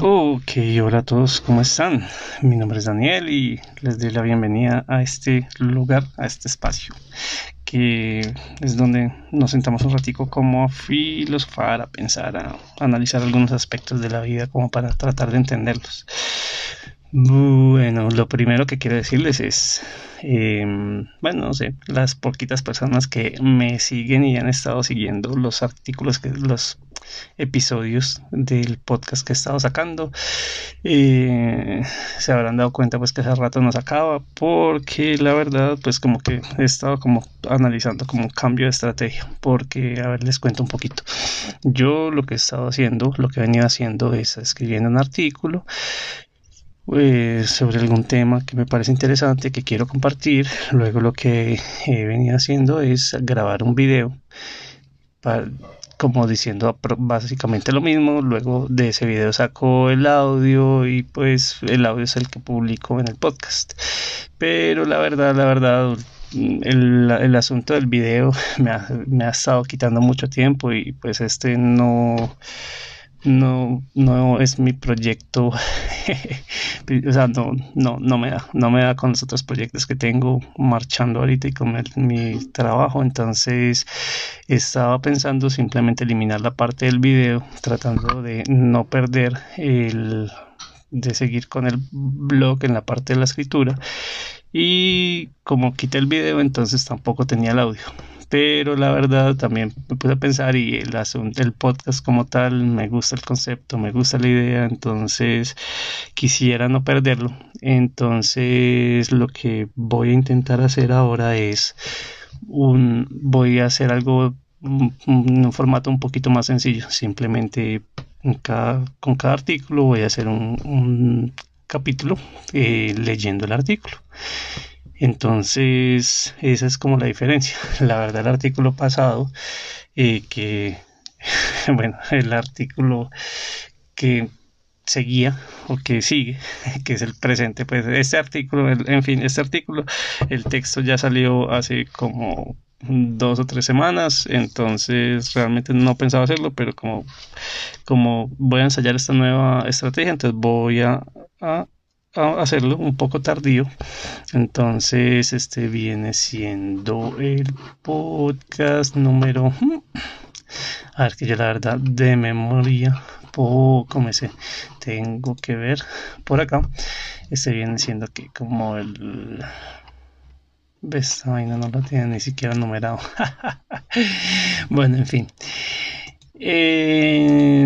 Ok, hola a todos, ¿cómo están? Mi nombre es Daniel y les doy la bienvenida a este lugar, a este espacio, que es donde nos sentamos un ratico como a filosofar, a pensar, a analizar algunos aspectos de la vida como para tratar de entenderlos. Bueno, lo primero que quiero decirles es, em, bueno, no sé, las poquitas personas que me siguen y han estado siguiendo los artículos, que los episodios del podcast que he estado sacando, eh, se habrán dado cuenta pues que hace rato no sacaba, porque la verdad pues como que he estado como analizando como un cambio de estrategia, porque a ver les cuento un poquito. Yo lo que he estado haciendo, lo que he venido haciendo es escribiendo un artículo pues, sobre algún tema que me parece interesante que quiero compartir. Luego lo que he venido haciendo es grabar un video como diciendo básicamente lo mismo. Luego de ese video saco el audio y pues el audio es el que publico en el podcast. Pero la verdad, la verdad, el, el asunto del video me ha, me ha estado quitando mucho tiempo y pues este no no, no es mi proyecto, o sea, no, no, no me da, no me da con los otros proyectos que tengo marchando ahorita y con mi trabajo, entonces estaba pensando simplemente eliminar la parte del video, tratando de no perder el, de seguir con el blog en la parte de la escritura. Y como quité el video entonces tampoco tenía el audio pero la verdad también me puse a pensar y el el podcast como tal me gusta el concepto me gusta la idea entonces quisiera no perderlo. Entonces lo que voy a intentar hacer ahora es un voy a hacer algo en un formato un poquito más sencillo. Simplemente con cada artículo voy a hacer un, capítulo eh, leyendo el artículo entonces, esa es como la diferencia. La verdad, el artículo pasado, eh, que, bueno, el artículo que seguía o que sigue, que es el presente, pues este artículo, en fin, este artículo, el texto ya salió hace como dos o tres semanas, entonces realmente no pensaba hacerlo, pero como, como voy a ensayar esta nueva estrategia, entonces voy a hacerlo un poco tardío. Entonces, este viene siendo el podcast número. A ver, que yo la verdad de memoria, poco me sé, tengo que ver por acá. Este viene siendo que como el. ¿Ves? Vaina no lo tiene ni siquiera numerado. bueno, en fin. Eh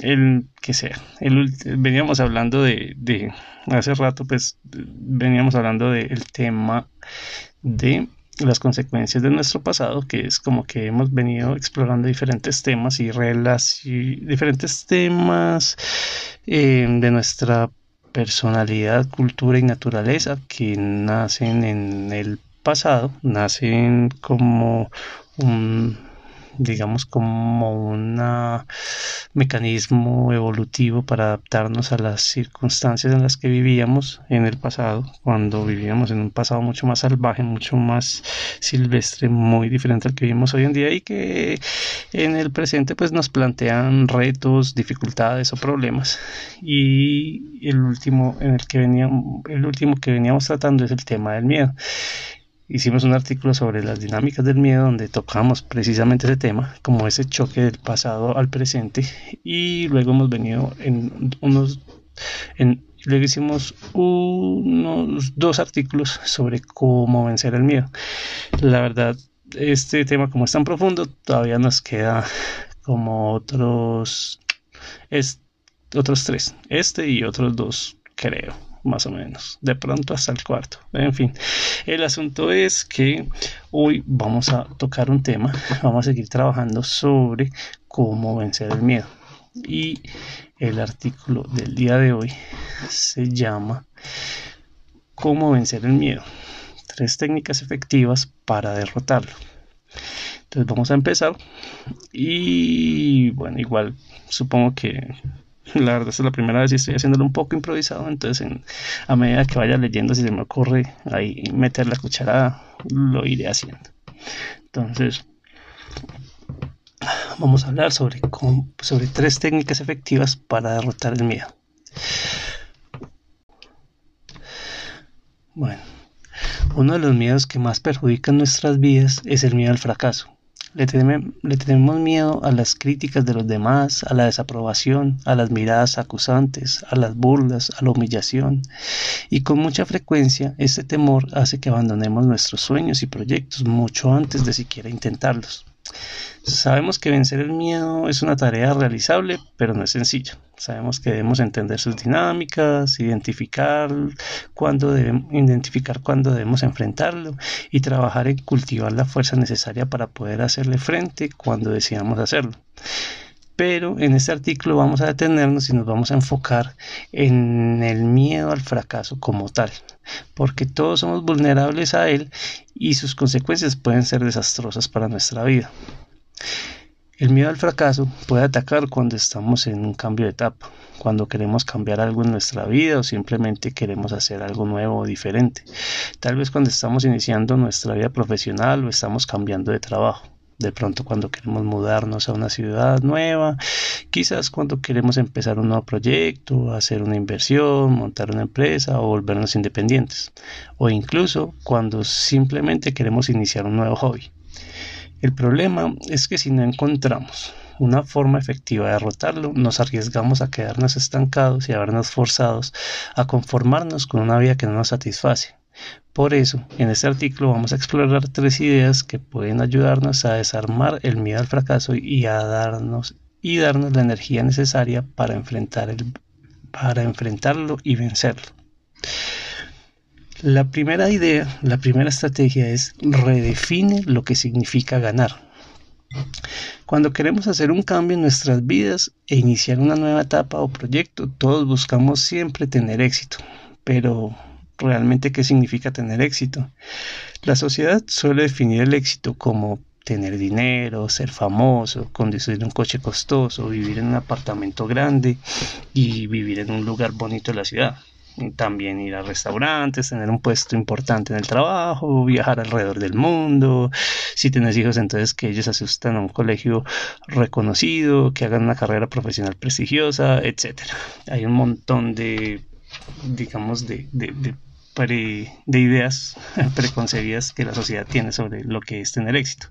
el que sea. Veníamos hablando de, de, hace rato, pues veníamos hablando del tema de las consecuencias de nuestro pasado, que es como que hemos venido explorando diferentes temas y diferentes temas eh, de nuestra personalidad, cultura y naturaleza que nacen en el pasado, nacen como un digamos como un mecanismo evolutivo para adaptarnos a las circunstancias en las que vivíamos en el pasado, cuando vivíamos en un pasado mucho más salvaje, mucho más silvestre, muy diferente al que vivimos hoy en día y que en el presente pues nos plantean retos, dificultades o problemas. Y el último en el que veníamos, el último que veníamos tratando es el tema del miedo hicimos un artículo sobre las dinámicas del miedo donde tocamos precisamente ese tema, como ese choque del pasado al presente y luego hemos venido en unos luego hicimos unos dos artículos sobre cómo vencer el miedo. La verdad, este tema como es tan profundo, todavía nos queda como otros es, otros tres, este y otros dos, creo más o menos, de pronto hasta el cuarto. En fin, el asunto es que hoy vamos a tocar un tema, vamos a seguir trabajando sobre cómo vencer el miedo. Y el artículo del día de hoy se llama ¿Cómo vencer el miedo? Tres técnicas efectivas para derrotarlo. Entonces vamos a empezar y bueno, igual supongo que la verdad es la primera vez y estoy haciéndolo un poco improvisado, entonces a medida que vaya leyendo, si se me ocurre ahí meter la cucharada, lo iré haciendo. Entonces, vamos a hablar sobre, sobre tres técnicas efectivas para derrotar el miedo. Bueno, uno de los miedos que más perjudican nuestras vidas es el miedo al fracaso. Le, tenemos miedo a las críticas de los demás, a la desaprobación, a las miradas acusantes, a las burlas, a la humillación. Y con mucha frecuencia este temor hace que abandonemos nuestros sueños y proyectos mucho antes de siquiera intentarlos. Sabemos que vencer el miedo es una tarea realizable, pero no es sencilla. Sabemos que debemos entender sus dinámicas, identificar cuándo debemos, identificar cuándo debemos enfrentarlo y trabajar en cultivar la fuerza necesaria para poder hacerle frente cuando decidamos hacerlo. Pero en este artículo vamos a detenernos y nos vamos a enfocar en el miedo al fracaso como tal, porque todos somos vulnerables a él y sus consecuencias pueden ser desastrosas para nuestra vida. El miedo al fracaso puede atacar cuando estamos en un cambio de etapa, cuando queremos cambiar algo en nuestra vida o simplemente queremos hacer algo nuevo o diferente. Tal vez cuando estamos iniciando nuestra vida profesional o estamos cambiando de trabajo. De pronto cuando queremos mudarnos a una ciudad nueva, quizás cuando queremos empezar un nuevo proyecto, hacer una inversión, montar una empresa o volvernos independientes. O incluso cuando simplemente queremos iniciar un nuevo hobby. El problema es que si no encontramos una forma efectiva de derrotarlo, nos arriesgamos a quedarnos estancados y a vernos forzados a conformarnos con una vida que no nos satisface. Por eso, en este artículo vamos a explorar tres ideas que pueden ayudarnos a desarmar el miedo al fracaso y a darnos y darnos la energía necesaria para enfrentar el, para enfrentarlo y vencerlo. La primera idea, la primera estrategia es redefine lo que significa ganar. Cuando queremos hacer un cambio en nuestras vidas e iniciar una nueva etapa o proyecto, todos buscamos siempre tener éxito. Pero, ¿realmente qué significa tener éxito? La sociedad suele definir el éxito como tener dinero, ser famoso, conducir un coche costoso, vivir en un apartamento grande y vivir en un lugar bonito de la ciudad también ir a restaurantes, tener un puesto importante en el trabajo, viajar alrededor del mundo. Si tienes hijos, entonces que ellos asistan a un colegio reconocido, que hagan una carrera profesional prestigiosa, etcétera. Hay un montón de, digamos, de de ideas preconcebidas que la sociedad tiene sobre lo que es tener éxito.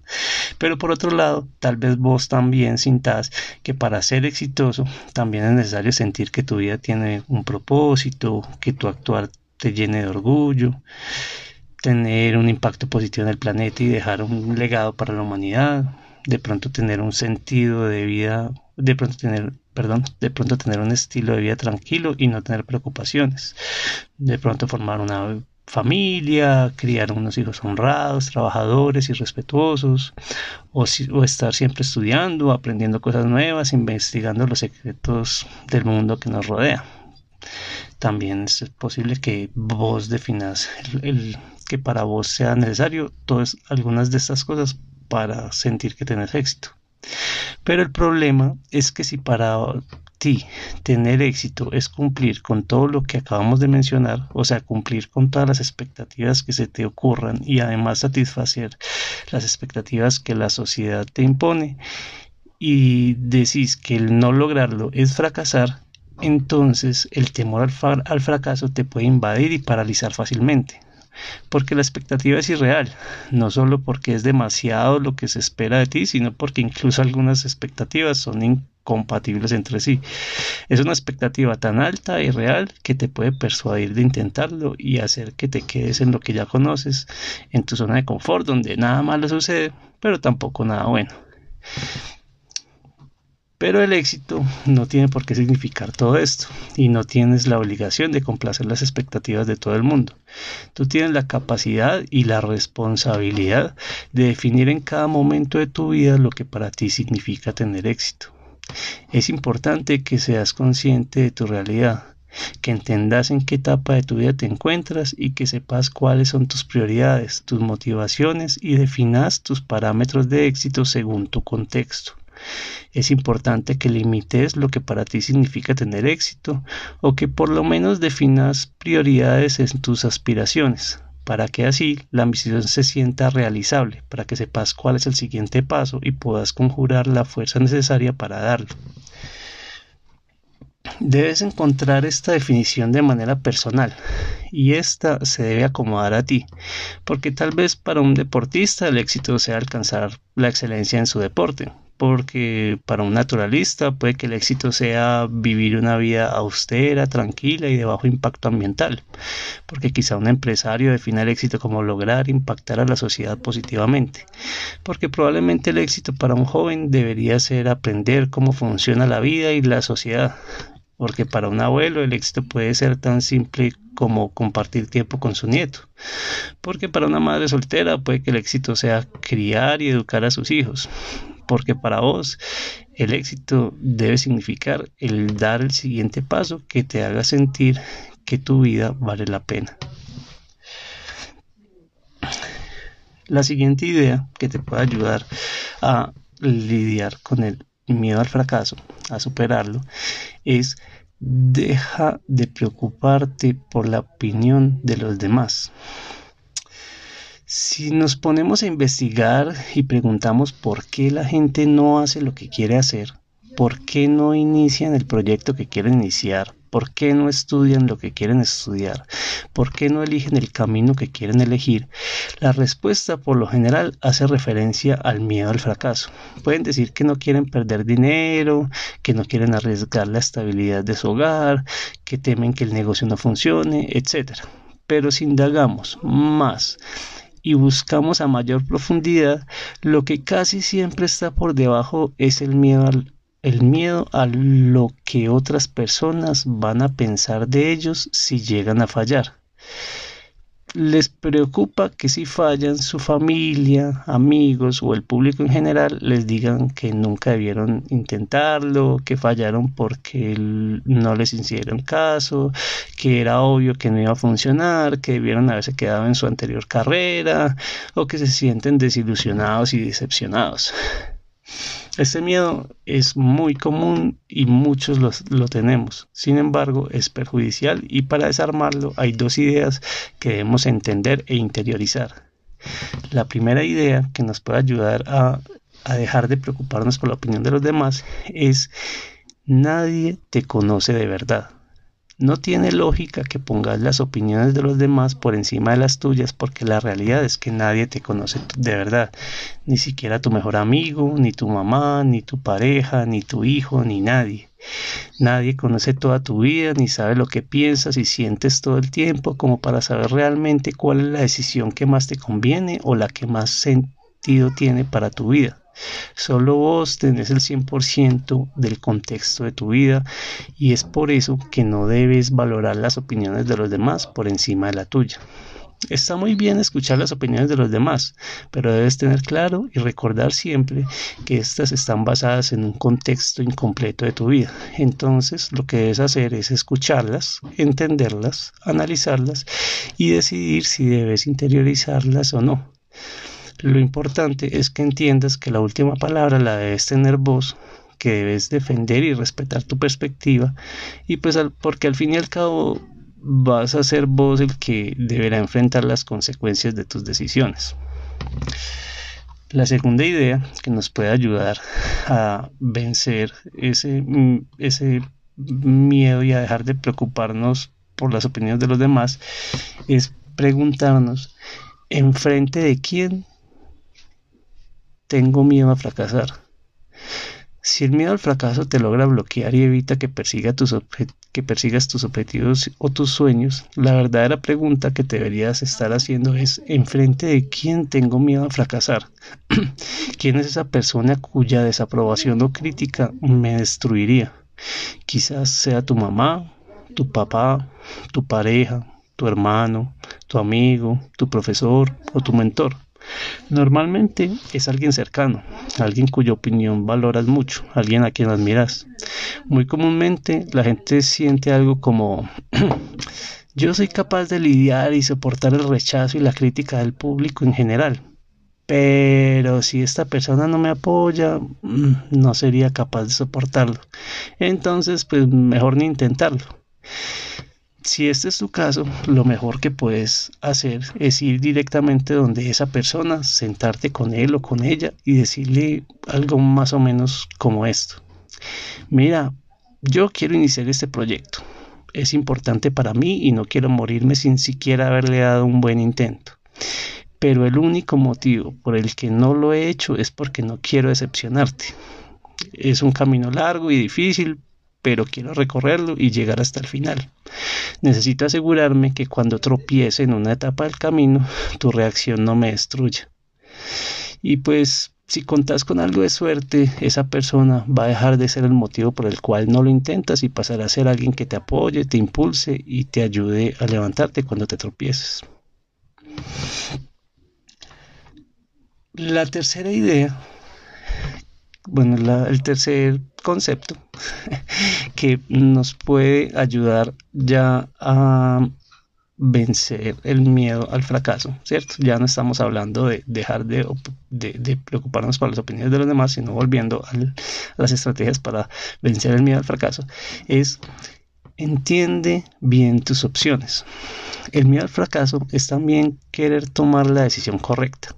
Pero por otro lado, tal vez vos también sintas que para ser exitoso también es necesario sentir que tu vida tiene un propósito, que tu actuar te llene de orgullo, tener un impacto positivo en el planeta y dejar un legado para la humanidad, de pronto tener un sentido de vida, de pronto tener perdón, de pronto tener un estilo de vida tranquilo y no tener preocupaciones. De pronto formar una familia, criar unos hijos honrados, trabajadores y respetuosos, o, o, estar siempre estudiando, aprendiendo cosas nuevas, investigando los secretos del mundo que nos rodea. También es posible que vos definas el, que para vos sea necesario todas algunas de estas cosas para sentir que tenés éxito. Pero el problema es que si para ti tener éxito es cumplir con todo lo que acabamos de mencionar, o sea, cumplir con todas las expectativas que se te ocurran y además satisfacer las expectativas que la sociedad te impone, y decís que el no lograrlo es fracasar, entonces el temor al, al fracaso te puede invadir y paralizar fácilmente porque la expectativa es irreal, no solo porque es demasiado lo que se espera de ti, sino porque incluso algunas expectativas son incompatibles entre sí. Es una expectativa tan alta y real que te puede persuadir de intentarlo y hacer que te quedes en lo que ya conoces, en tu zona de confort, donde nada malo sucede, pero tampoco nada bueno. Pero el éxito no tiene por qué significar todo esto y no tienes la obligación de complacer las expectativas de todo el mundo. Tú tienes la capacidad y la responsabilidad de definir en cada momento de tu vida lo que para ti significa tener éxito. Es importante que seas consciente de tu realidad, que entendas en qué etapa de tu vida te encuentras y que sepas cuáles son tus prioridades, tus motivaciones y definas tus parámetros de éxito según tu contexto es importante que limites lo que para ti significa tener éxito o que por lo menos definas prioridades en tus aspiraciones. para que así la misión se sienta realizable, para que sepas cuál es el siguiente paso y puedas conjurar la fuerza necesaria para darlo. Debes encontrar esta definición de manera personal y esta se debe acomodar a ti, porque tal vez para un deportista el éxito sea alcanzar la excelencia en su deporte, porque para un naturalista puede que el éxito sea vivir una vida austera, tranquila y de bajo impacto ambiental, porque quizá un empresario define el éxito como lograr impactar a la sociedad positivamente, porque probablemente el éxito para un joven debería ser aprender cómo funciona la vida y la sociedad, porque para un abuelo el éxito puede ser tan simple como compartir tiempo con su nieto, porque para una madre soltera puede que el éxito sea criar y educar a sus hijos, porque para vos el éxito debe significar el dar el siguiente paso que te haga sentir que tu vida vale la pena. La siguiente idea que te puede ayudar a lidiar con el miedo al fracaso, a superarlo, es deja de preocuparte por la opinión de los demás. Si nos ponemos a investigar y preguntamos por qué la gente no hace lo que quiere hacer, por qué no inician el proyecto que quieren iniciar, por qué no estudian lo que quieren estudiar, por qué no eligen el camino que quieren elegir, la respuesta por lo general hace referencia al miedo al fracaso. Pueden decir que no quieren perder dinero, que no quieren arriesgar la estabilidad de su hogar, que temen que el negocio no funcione, etc. Pero si indagamos más y buscamos a mayor profundidad, lo que casi siempre está por debajo es el miedo el miedo a lo que otras personas van a pensar de ellos si llegan a fallar les preocupa que si fallan su familia, amigos o el público en general les digan que nunca debieron intentarlo, que fallaron porque no les hicieron caso, que era obvio que no iba a funcionar, que debieron haberse quedado en su anterior carrera o que se sienten desilusionados y decepcionados. Este miedo es muy común y muchos lo tenemos. Sin embargo, es perjudicial y para desarmarlo hay dos ideas que debemos entender e interiorizar. La primera idea que nos puede ayudar a, a dejar de preocuparnos por la opinión de los demás es nadie te conoce de verdad. No tiene lógica que pongas las opiniones de los demás por encima de las tuyas porque la realidad es que nadie te conoce de verdad. Ni siquiera tu mejor amigo, ni tu mamá, ni tu pareja, ni tu hijo, ni nadie. Nadie conoce toda tu vida, ni sabe lo que piensas y sientes todo el tiempo como para saber realmente cuál es la decisión que más te conviene o la que más sentido tiene para tu vida. Solo vos tenés el 100% del contexto de tu vida y es por eso que no debes valorar las opiniones de los demás por encima de la tuya. Está muy bien escuchar las opiniones de los demás, pero debes tener claro y recordar siempre que éstas están basadas en un contexto incompleto de tu vida. Entonces, lo que debes hacer es escucharlas, entenderlas, analizarlas y decidir si debes interiorizarlas o no. Lo importante es que entiendas que la última palabra la debes tener vos, que debes defender y respetar tu perspectiva, y pues porque al fin y al cabo vas a ser vos el que deberá enfrentar las consecuencias de tus decisiones. La segunda idea que nos puede ayudar a vencer ese, ese miedo y a dejar de preocuparnos por las opiniones de los demás es preguntarnos en frente de quién tengo miedo a fracasar. Si el miedo al fracaso te logra bloquear y evita que, persiga tus que persigas tus objetivos o tus sueños, la verdadera pregunta que deberías estar haciendo es ¿en frente de quién tengo miedo a fracasar? ¿Quién es esa persona cuya desaprobación o crítica me destruiría? Quizás sea tu mamá, tu papá, tu pareja, tu hermano, tu amigo, tu profesor o tu mentor. Normalmente es alguien cercano, alguien cuya opinión valoras mucho, alguien a quien admiras. Muy comúnmente la gente siente algo como yo soy capaz de lidiar y soportar el rechazo y la crítica del público en general. Pero si esta persona no me apoya, mm, no sería capaz de soportarlo. Entonces, pues mejor ni intentarlo. Si este es tu caso, lo mejor que puedes hacer es ir directamente donde esa persona, sentarte con él o con ella y decirle algo más o menos como esto. Mira, yo quiero iniciar este proyecto. Es importante para mí y no quiero morirme sin siquiera haberle dado un buen intento. Pero el único motivo por el que no lo he hecho es porque no quiero decepcionarte. Es un camino largo y difícil, pero quiero recorrerlo y llegar hasta el final. Necesito asegurarme que cuando tropiece en una etapa del camino, tu reacción no me destruya. Y pues si contas con algo de suerte, esa persona va a dejar de ser el motivo por el cual no lo intentas y pasará a ser alguien que te apoye, te impulse y te ayude a levantarte cuando te tropieces. La tercera idea, bueno, el tercer concepto que nos puede ayudar ya a vencer el miedo al fracaso, ¿cierto? Ya no estamos hablando de dejar de, preocuparnos por las opiniones de los demás, sino volviendo a las estrategias para vencer el miedo al fracaso, es entiende bien tus opciones. El miedo al fracaso es también querer tomar la decisión correcta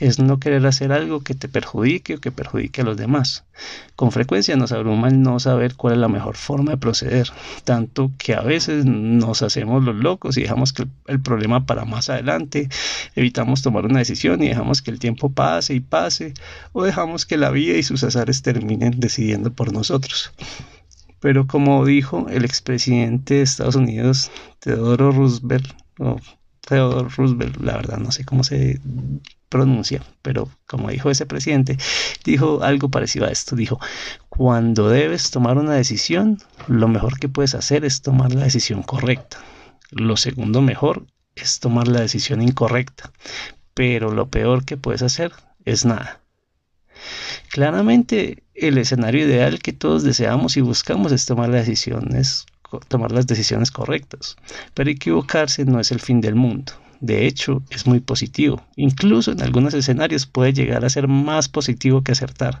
es no querer hacer algo que te perjudique o que perjudique a los demás. Con frecuencia nos abruma el no saber cuál es la mejor forma de proceder, tanto que a veces nos hacemos los locos y dejamos que el problema para más adelante, evitamos tomar una decisión y dejamos que el tiempo pase y pase, o dejamos que la vida y sus azares terminen decidiendo por nosotros. Pero como dijo el expresidente de Estados Unidos, Theodore Roosevelt, Theodore Roosevelt, la verdad no sé cómo se pronuncia, pero como dijo ese presidente, dijo algo parecido a esto, dijo, cuando debes tomar una decisión, lo mejor que puedes hacer es tomar la decisión correcta. Lo segundo mejor es tomar la decisión incorrecta, pero lo peor que puedes hacer es nada. Claramente el escenario ideal que todos deseamos y buscamos es tomar las decisiones, tomar las decisiones correctas, pero equivocarse no es el fin del mundo. De hecho, es muy positivo. Incluso en algunos escenarios puede llegar a ser más positivo que acertar.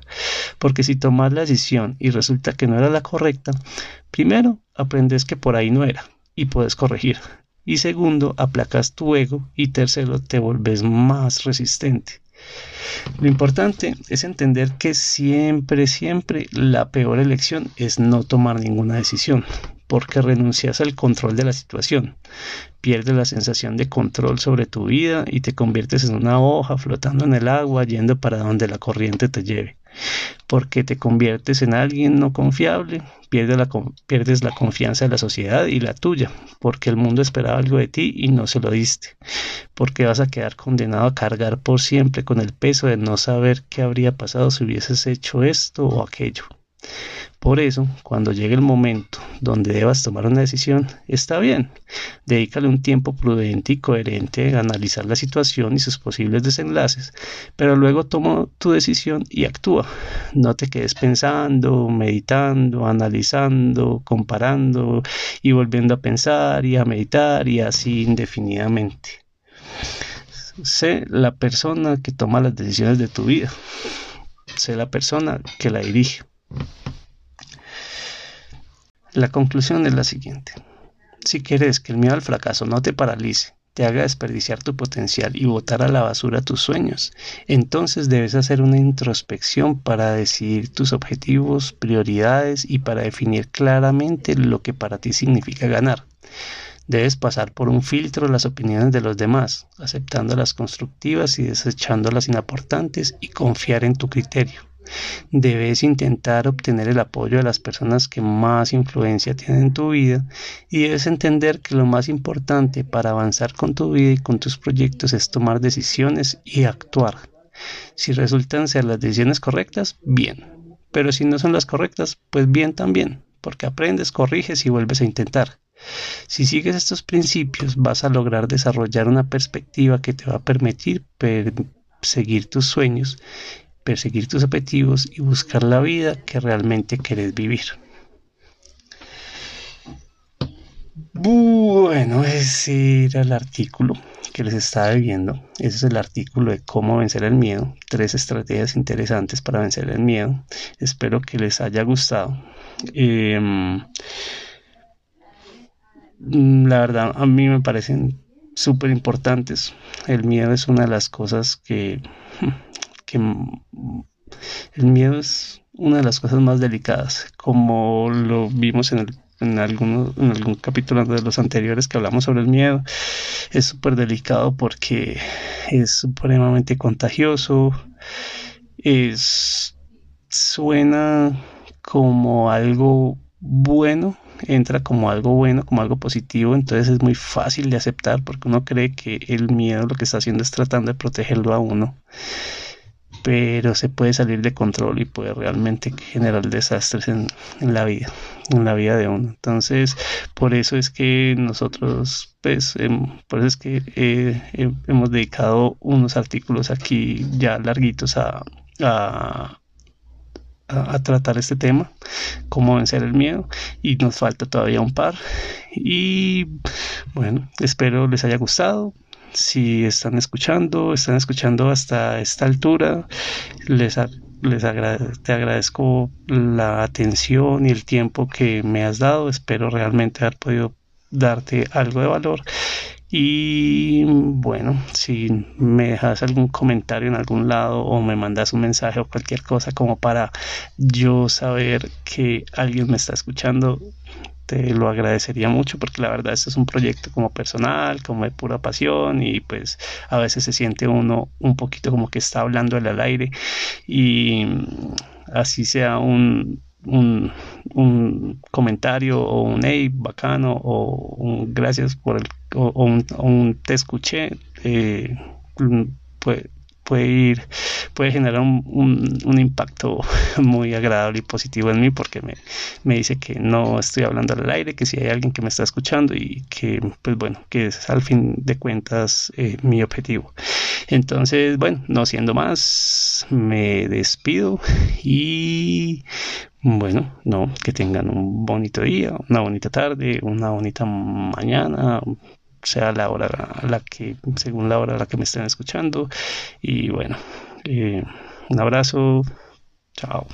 Porque si tomas la decisión y resulta que no era la correcta, primero aprendes que por ahí no era y puedes corregir. Y segundo, aplacas tu ego y tercero, te vuelves más resistente. Lo importante es entender que siempre, siempre la peor elección es no tomar ninguna decisión porque renuncias al control de la situación. Pierdes la sensación de control sobre tu vida y te conviertes en una hoja flotando en el agua yendo para donde la corriente te lleve. Porque te conviertes en alguien no confiable, pierdes la, confianza de la sociedad y la tuya, porque el mundo esperaba algo de ti y no se lo diste, porque vas a quedar condenado a cargar por siempre con el peso de no saber qué habría pasado si hubieses hecho esto o aquello. Por eso, cuando llegue el momento donde debas tomar una decisión, está bien. Dedícale un tiempo prudente y coherente a analizar la situación y sus posibles desenlaces, pero luego toma tu decisión y actúa. No te quedes pensando, meditando, analizando, comparando y volviendo a pensar y a meditar y así indefinidamente. Sé la persona que toma las decisiones de tu vida. Sé la persona que la dirige. La conclusión es la siguiente. Si quieres que el miedo al fracaso no te paralice, te haga desperdiciar tu potencial y botar a la basura tus sueños, entonces debes hacer una introspección para decidir tus objetivos, prioridades y para definir claramente lo que para ti significa ganar. Debes pasar por un filtro las opiniones de los demás, aceptando las constructivas y desechando las inaportantes y confiar en tu criterio. Debes intentar obtener el apoyo de las personas que más influencia tienen en tu vida y debes entender que lo más importante para avanzar con tu vida y con tus proyectos es tomar decisiones y actuar. Si resultan ser las decisiones correctas, bien. Pero si no son las correctas, pues bien también, porque aprendes, corriges y vuelves a intentar. Si sigues estos principios, vas a lograr desarrollar una perspectiva que te va a permitir seguir tus sueños perseguir tus objetivos y buscar la vida que realmente quieres vivir. Bueno, ese era el artículo que les estaba viendo. Ese es el artículo de cómo vencer el miedo. Tres estrategias interesantes para vencer el miedo. Espero que les haya gustado. Em, mm, la verdad a mí me parecen súper importantes. El miedo es una de las cosas que, el miedo es una de las cosas más delicadas, como lo vimos en, el, en, en algún capítulo de los anteriores que hablamos sobre el miedo. Es súper delicado porque es supremamente contagioso, es, suena como algo bueno, entra como algo bueno, como algo positivo, entonces es muy fácil de aceptar porque uno cree que el miedo lo que está haciendo es tratando de protegerlo a uno pero se puede salir de control y puede realmente generar desastres en, la vida, en la vida de uno. Entonces, por eso es que nosotros, pues, em, por eso es que eh, em, hemos dedicado unos artículos aquí ya larguitos a, tratar este tema, cómo vencer el miedo, y nos falta todavía un par. Y bueno, espero les haya gustado si están escuchando, están escuchando hasta esta altura, les, les te agradezco la atención y el tiempo que me has dado. Espero realmente haber podido darte algo de valor. Y bueno, si me dejas algún comentario en algún lado o me mandas un mensaje o cualquier cosa como para yo saber que alguien me está escuchando, te lo agradecería mucho porque la verdad este es un proyecto como personal, como de pura pasión y pues a veces se siente uno un poquito como que está hablando al aire y así sea un, un, un comentario o un hey bacano o un gracias por el o, un, un, te escuché eh, pues puede ir, puede generar un, un, impacto muy agradable y positivo en mí porque me, me, dice que no estoy hablando al aire, que si hay alguien que me está escuchando y que, pues bueno, que es al fin de cuentas eh, mi objetivo. Entonces, bueno, no siendo más, me despido y bueno, no, que tengan un bonito día, una bonita tarde, una bonita mañana, sea la hora la que, según la hora a la que me estén escuchando. Y bueno, eh, un abrazo, chao.